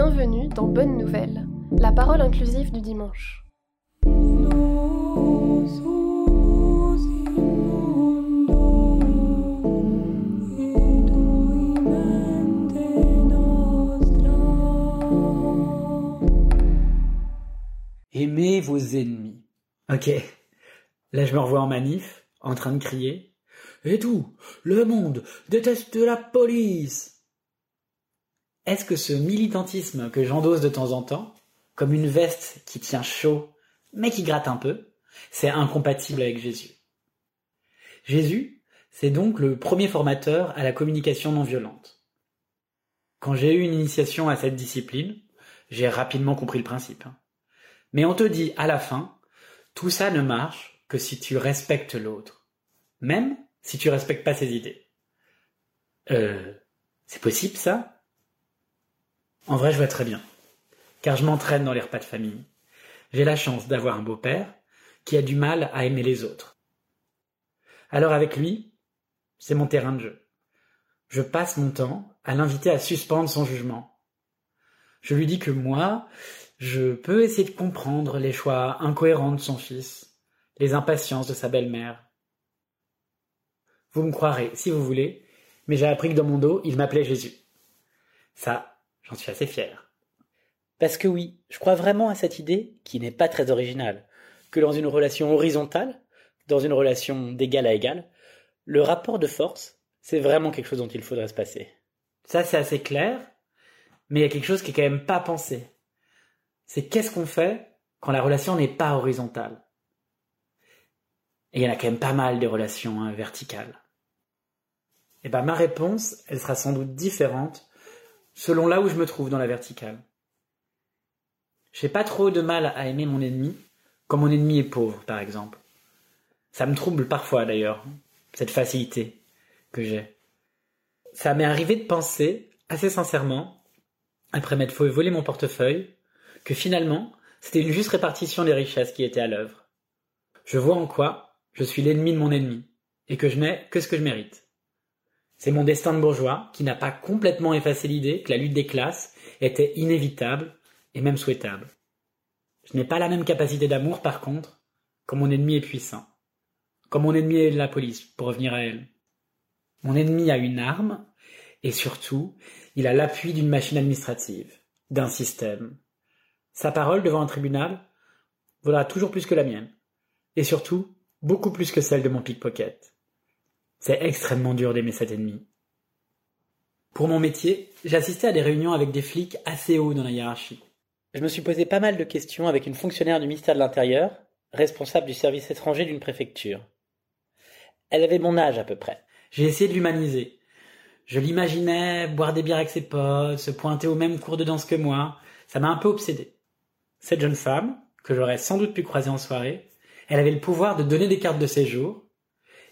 Bienvenue dans Bonne Nouvelle, la parole inclusive du dimanche. Aimez vos ennemis. Ok. Là, je me revois en manif, en train de crier. Et tout, le monde déteste la police. Est-ce que ce militantisme que j'endosse de temps en temps, comme une veste qui tient chaud, mais qui gratte un peu, c'est incompatible avec Jésus? Jésus, c'est donc le premier formateur à la communication non violente. Quand j'ai eu une initiation à cette discipline, j'ai rapidement compris le principe. Mais on te dit à la fin, tout ça ne marche que si tu respectes l'autre, même si tu respectes pas ses idées. Euh, c'est possible ça? En vrai, je vois très bien, car je m'entraîne dans les repas de famille. J'ai la chance d'avoir un beau-père qui a du mal à aimer les autres. Alors avec lui, c'est mon terrain de jeu. Je passe mon temps à l'inviter à suspendre son jugement. Je lui dis que moi, je peux essayer de comprendre les choix incohérents de son fils, les impatiences de sa belle-mère. Vous me croirez si vous voulez, mais j'ai appris que dans mon dos, il m'appelait Jésus. Ça, j'en suis assez fier. Parce que oui, je crois vraiment à cette idée, qui n'est pas très originale, que dans une relation horizontale, dans une relation d'égal à égal, le rapport de force, c'est vraiment quelque chose dont il faudrait se passer. Ça, c'est assez clair, mais il y a quelque chose qui est quand même pas pensé c'est qu'est-ce qu'on fait quand la relation n'est pas horizontale? Et il y en a quand même pas mal des relations hein, verticales. Et eh ben ma réponse, elle sera sans doute différente selon là où je me trouve dans la verticale. J'ai pas trop de mal à aimer mon ennemi quand mon ennemi est pauvre, par exemple. Ça me trouble parfois d'ailleurs, cette facilité que j'ai. Ça m'est arrivé de penser, assez sincèrement, après m'être fait voler mon portefeuille, que finalement, c'était une juste répartition des richesses qui était à l'œuvre. Je vois en quoi je suis l'ennemi de mon ennemi, et que je n'ai que ce que je mérite. C'est mon destin de bourgeois qui n'a pas complètement effacé l'idée que la lutte des classes était inévitable et même souhaitable. Je n'ai pas la même capacité d'amour, par contre, quand mon ennemi est puissant. Quand mon ennemi est la police, pour revenir à elle. Mon ennemi a une arme, et surtout, il a l'appui d'une machine administrative, d'un système, sa parole devant un tribunal vaudra toujours plus que la mienne. Et surtout, beaucoup plus que celle de mon pickpocket. C'est extrêmement dur d'aimer cet ennemi. Pour mon métier, j'assistais à des réunions avec des flics assez hauts dans la hiérarchie. Je me suis posé pas mal de questions avec une fonctionnaire du ministère de l'Intérieur, responsable du service étranger d'une préfecture. Elle avait mon âge à peu près. J'ai essayé de l'humaniser. Je l'imaginais boire des bières avec ses potes, se pointer au même cours de danse que moi. Ça m'a un peu obsédé. Cette jeune femme, que j'aurais sans doute pu croiser en soirée, elle avait le pouvoir de donner des cartes de séjour,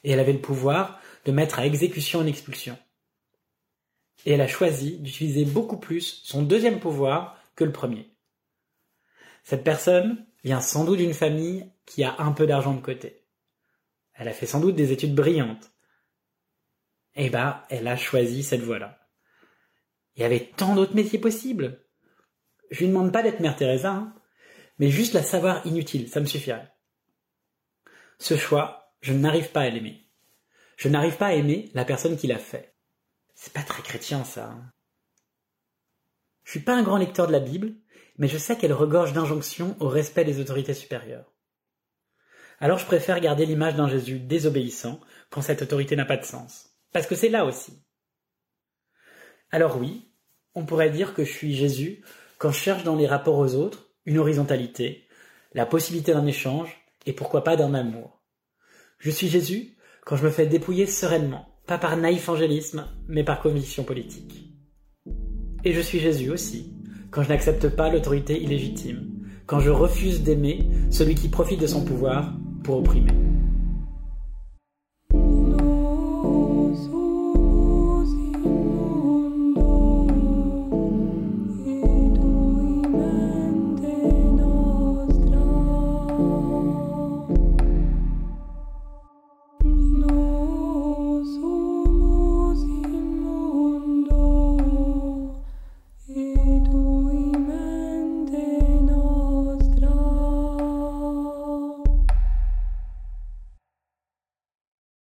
et elle avait le pouvoir de mettre à exécution une expulsion. Et elle a choisi d'utiliser beaucoup plus son deuxième pouvoir que le premier. Cette personne vient sans doute d'une famille qui a un peu d'argent de côté. Elle a fait sans doute des études brillantes. Eh ben, elle a choisi cette voie-là. Il y avait tant d'autres métiers possibles. Je lui demande pas d'être Mère Teresa, hein, mais juste la savoir inutile, ça me suffirait. Ce choix, je n'arrive pas à l'aimer. Je n'arrive pas à aimer la personne qui l'a fait. C'est pas très chrétien, ça. Hein. Je suis pas un grand lecteur de la Bible, mais je sais qu'elle regorge d'injonctions au respect des autorités supérieures. Alors je préfère garder l'image d'un Jésus désobéissant quand cette autorité n'a pas de sens. Parce que c'est là aussi. Alors oui, on pourrait dire que je suis Jésus quand je cherche dans les rapports aux autres une horizontalité, la possibilité d'un échange et pourquoi pas d'un amour. Je suis Jésus quand je me fais dépouiller sereinement, pas par naïf angélisme, mais par conviction politique. Et je suis Jésus aussi quand je n'accepte pas l'autorité illégitime, quand je refuse d'aimer celui qui profite de son pouvoir pour opprimer.